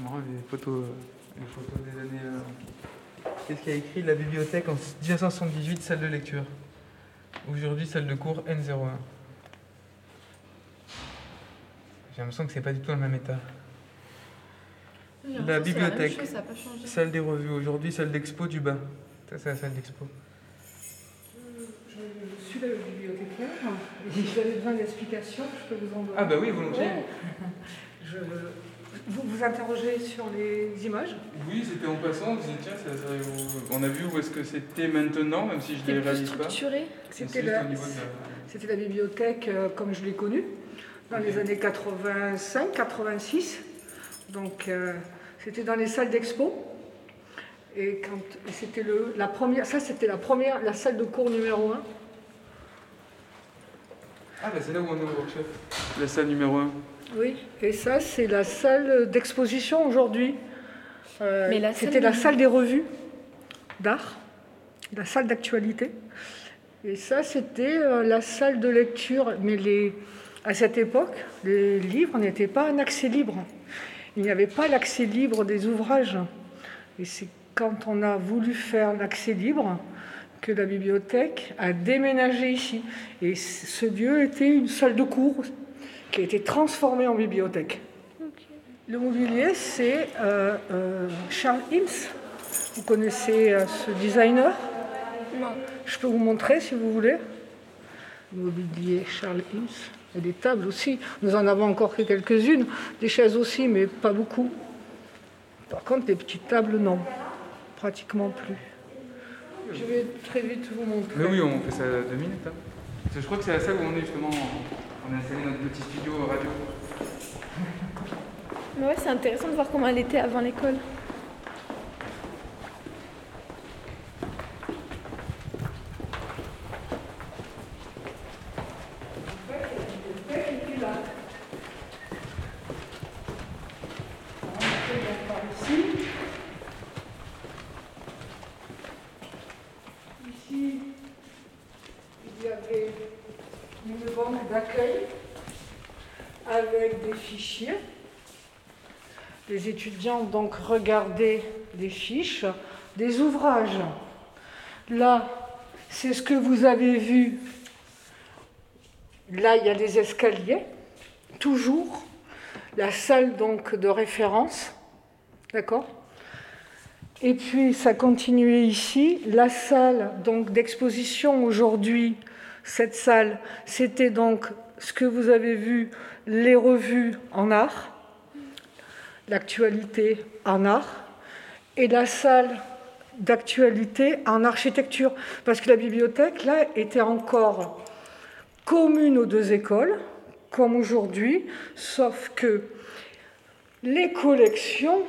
C'est marrant, les photos, les photos des années. euh, Qu'est-ce qu'il y a écrit La bibliothèque en 1978, salle de lecture. Aujourd'hui, salle de cours N01. J'ai l'impression que c'est pas du tout dans le même état. La bibliothèque. chose, ça n'a pas changé. Salle des revues, aujourd'hui, salle d'expo du bas. Ça, c'est la salle d'expo. Je suis la bibliothécaire et si vous avez besoin d'explications, je peux vous en donner. Ah, bah oui, volontiers. Ouais. Je- Vous vous interrogez sur les images Oui, c'était en passant, on disait tiens, ça on a vu où est-ce que c'était maintenant, même si je ne les réalise pas. C'était la, de la- c'était la bibliothèque euh, comme je l'ai connue, dans les années 85-86. Donc euh, c'était dans les salles d'expo. Et quand c'était le, la première, ça c'était la première, la salle de cours numéro 1. Ah, bah c'est là où on est au workshop. La salle numéro 1. Oui, et ça, c'est la salle d'exposition aujourd'hui. Euh, C'était la salle des revues d'art, la salle d'actualité. Et ça, c'était euh, la salle de lecture. Mais les, à cette époque, les livres n'étaient pas un accès libre. Il n'y avait pas l'accès libre des ouvrages. Et c'est quand on a voulu faire l'accès libre que la bibliothèque a déménagé ici. Et ce lieu était une salle de cours qui a été transformée en bibliothèque. Le mobilier, c'est euh, euh, Charles Eames. Vous connaissez euh, ce designer? Non. Je peux vous montrer si vous voulez. Le mobilier Charles Eames. Et des tables aussi. Nous en avons encore que quelques-unes. Des chaises aussi, mais pas beaucoup. Par contre, les petites tables, non. Pratiquement plus. Je vais très vite vous montrer. Mais oui, on fait ça deux minutes. hein. Je crois que c'est la salle où on est justement. On a installé notre petit studio radio. Mais ouais, c'est intéressant de voir comment elle était avant l'école. Ici, il y avait une banque d'accueil avec des fichiers. Les étudiants ont donc regardé des fiches, des ouvrages. Là, c'est ce que vous avez vu. Là, il y a les escaliers, toujours. La salle donc de référence. D'accord? Et puis ça continuait ici. La salle donc d'exposition aujourd'hui, cette salle, c'était donc ce que vous avez vu, les revues en art, l'actualité en art, et la salle d'actualité en architecture. Parce que la bibliothèque, là, était encore commune aux deux écoles, comme aujourd'hui, sauf que les collections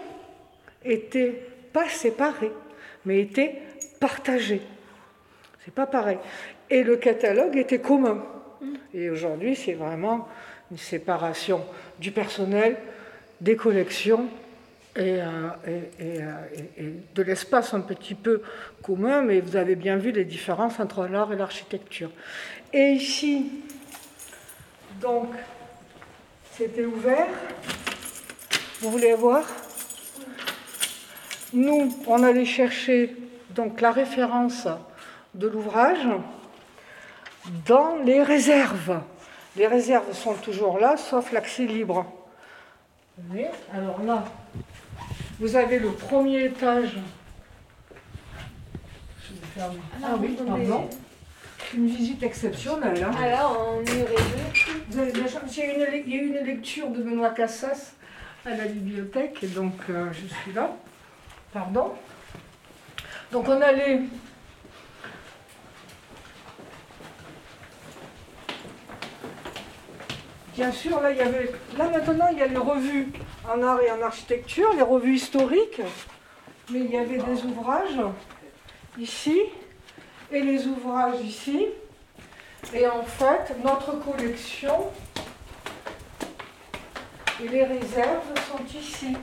étaient pas séparées, mais étaient partagées. C'est pas pareil. Et le catalogue était commun. Et aujourd'hui, c'est vraiment une séparation du personnel, des collections et, euh, euh, et de l'espace un petit peu commun, mais vous avez bien vu les différences entre l'art et l'architecture. Et ici, donc, c'était ouvert. Vous voulez voir? Nous, on allait chercher donc la référence de l'ouvrage dans les réserves. Les réserves sont toujours là, sauf l'accès libre. Alors là, vous avez le premier étage. Je vais faire- Ah oui, pardon. Une visite exceptionnelle. hein. Ah là, on a une, il y a eu une lecture de Benoît Cassas à la bibliothèque, et donc euh, je suis là. Pardon. Donc on allait. Bien sûr, là, maintenant, il y a les revues en art et en architecture, les revues historiques, mais il y avait des ouvrages ici et les ouvrages ici. Et en fait, notre collection et les réserves sont ici.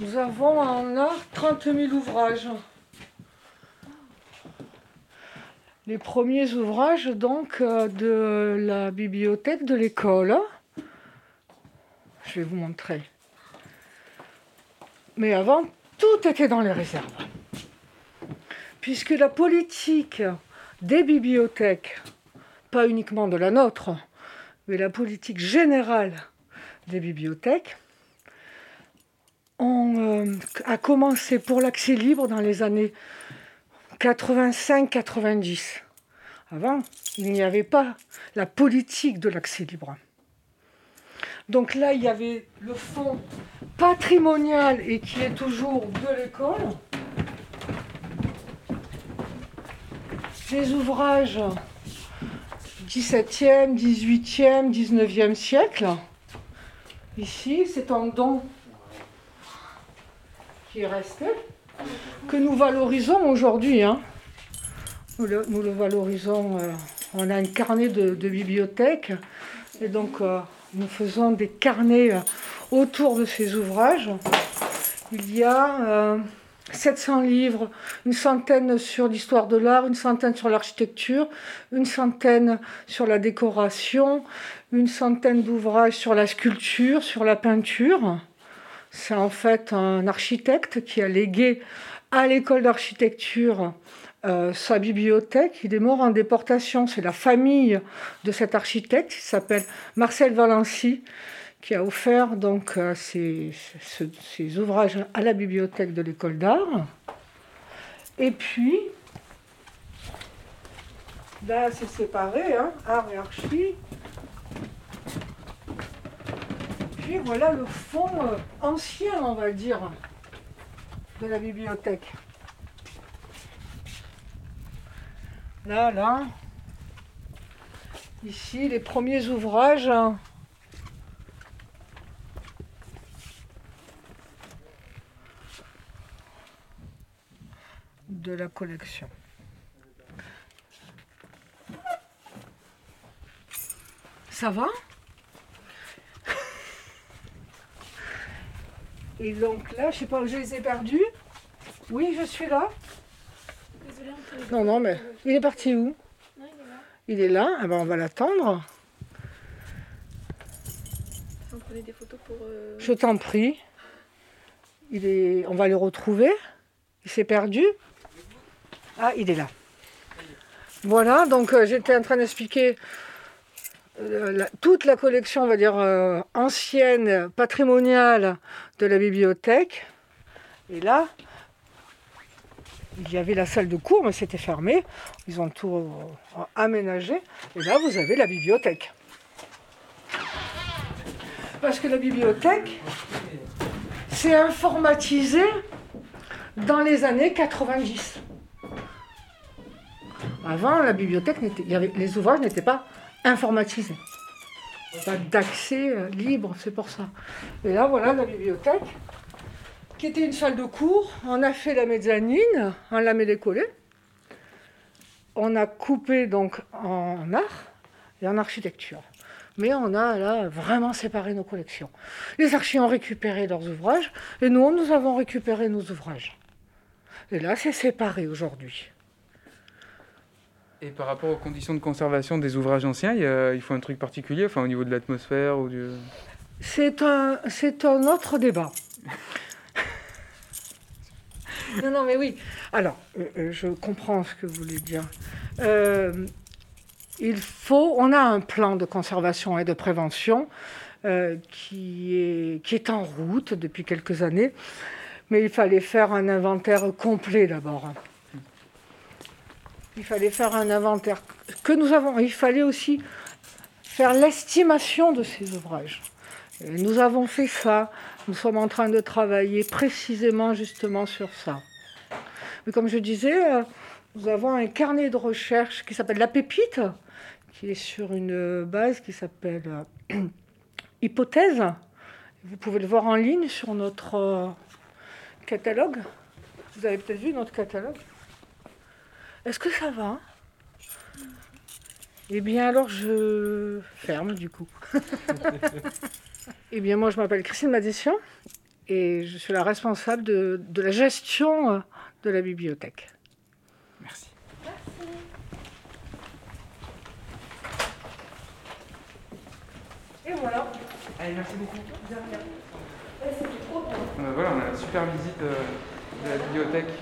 Nous avons en art 30 000 ouvrages. les premiers ouvrages donc euh, de la bibliothèque de l'école. Je vais vous montrer. Mais avant, tout était dans les réserves. Puisque la politique des bibliothèques, pas uniquement de la nôtre, mais la politique générale des bibliothèques, euh, a commencé pour l'accès libre dans les années 85-90. Avant, il n'y avait pas la politique de l'accès libre. Donc là, il y avait le fonds patrimonial et qui est toujours de l'école. Les ouvrages 17e, 18e, 19e siècle. Ici, c'est un don qui que nous valorisons aujourd'hui. Hein. Nous, le, valorisons, euh, on a un carnet de, bibliothèque, et donc euh, nous faisons des carnets euh, autour de ces ouvrages. Il y a 700 livres, une centaine sur l'histoire de l'art, une centaine sur l'architecture, une centaine sur la décoration, une centaine d'ouvrages sur la sculpture, sur la peinture. C'est en fait un architecte qui a légué à l'école d'architecture euh, sa bibliothèque. Il est mort en déportation. C'est la famille de cet architecte qui s'appelle Marcel Valency qui a offert donc euh, ses, ouvrages à la bibliothèque de l'école d'art. Et puis, là c'est séparé, hein, art et archi. Voilà le fond euh, ancien, on va dire, de la bibliothèque. Là, là. Ici, les premiers ouvrages. De la collection. Ça va? Et donc là, je sais pas, où je les ai perdus. Oui, je suis là. Non, non, mais il est parti où? Il est là. Ah ben, on va l'attendre. des photos pour. Euh, je t'en prie. Il est... On va le retrouver. Il s'est perdu. Ah, il est là. Voilà, donc euh, j'étais en train d'expliquer euh, toute la collection, on va dire, euh, ancienne, patrimoniale de la bibliothèque. Et là, il y avait la salle de cours, mais c'était fermé. Ils ont tout aménagé. Et là, vous avez la bibliothèque. Parce que la bibliothèque, c'est informatisé dans les années 90. Avant, la bibliothèque, les ouvrages n'étaient pas informatisés. Pas d'accès euh, libre, c'est pour ça. Et là, voilà la bibliothèque, qui était une salle de cours. On a fait la mezzanine, on l'a mêlé collé. On a coupé donc en art et en architecture. Mais on a là vraiment séparé nos collections. Les archives ont récupéré leurs ouvrages et nous, nous avons récupéré nos ouvrages. Et là, c'est séparé aujourd'hui. Et par rapport aux conditions de conservation des ouvrages anciens, il, faut un truc particulier, enfin au niveau de l'atmosphère ou du... C'est un, c'est un autre débat. non, non, mais oui. Alors, euh, euh, je comprends ce que vous voulez dire. Euh, il faut, on a un plan de conservation et de prévention qui, est, qui est en route depuis quelques années, mais il fallait faire un inventaire complet d'abord. Il fallait faire un inventaire que nous avons. Il fallait aussi faire l'estimation de ces ouvrages. nous avons fait ça. Nous sommes en train de travailler précisément justement sur ça. Mais comme je disais, euh, nous avons un carnet de recherche qui s'appelle La Pépite, qui est sur une base qui s'appelle euh, Hypothèse. Vous pouvez le voir en ligne sur notre euh, catalogue. Vous avez peut-être vu notre catalogue. Est-ce que ça va? Eh bien alors je ferme du coup. eh bien moi je m'appelle Christine Madessian et je suis la responsable de, la gestion euh, de la bibliothèque. Merci. Merci. Et voilà. Allez, merci beaucoup. C'était trop bien. Euh, voilà, on a la super visite euh, de la bibliothèque.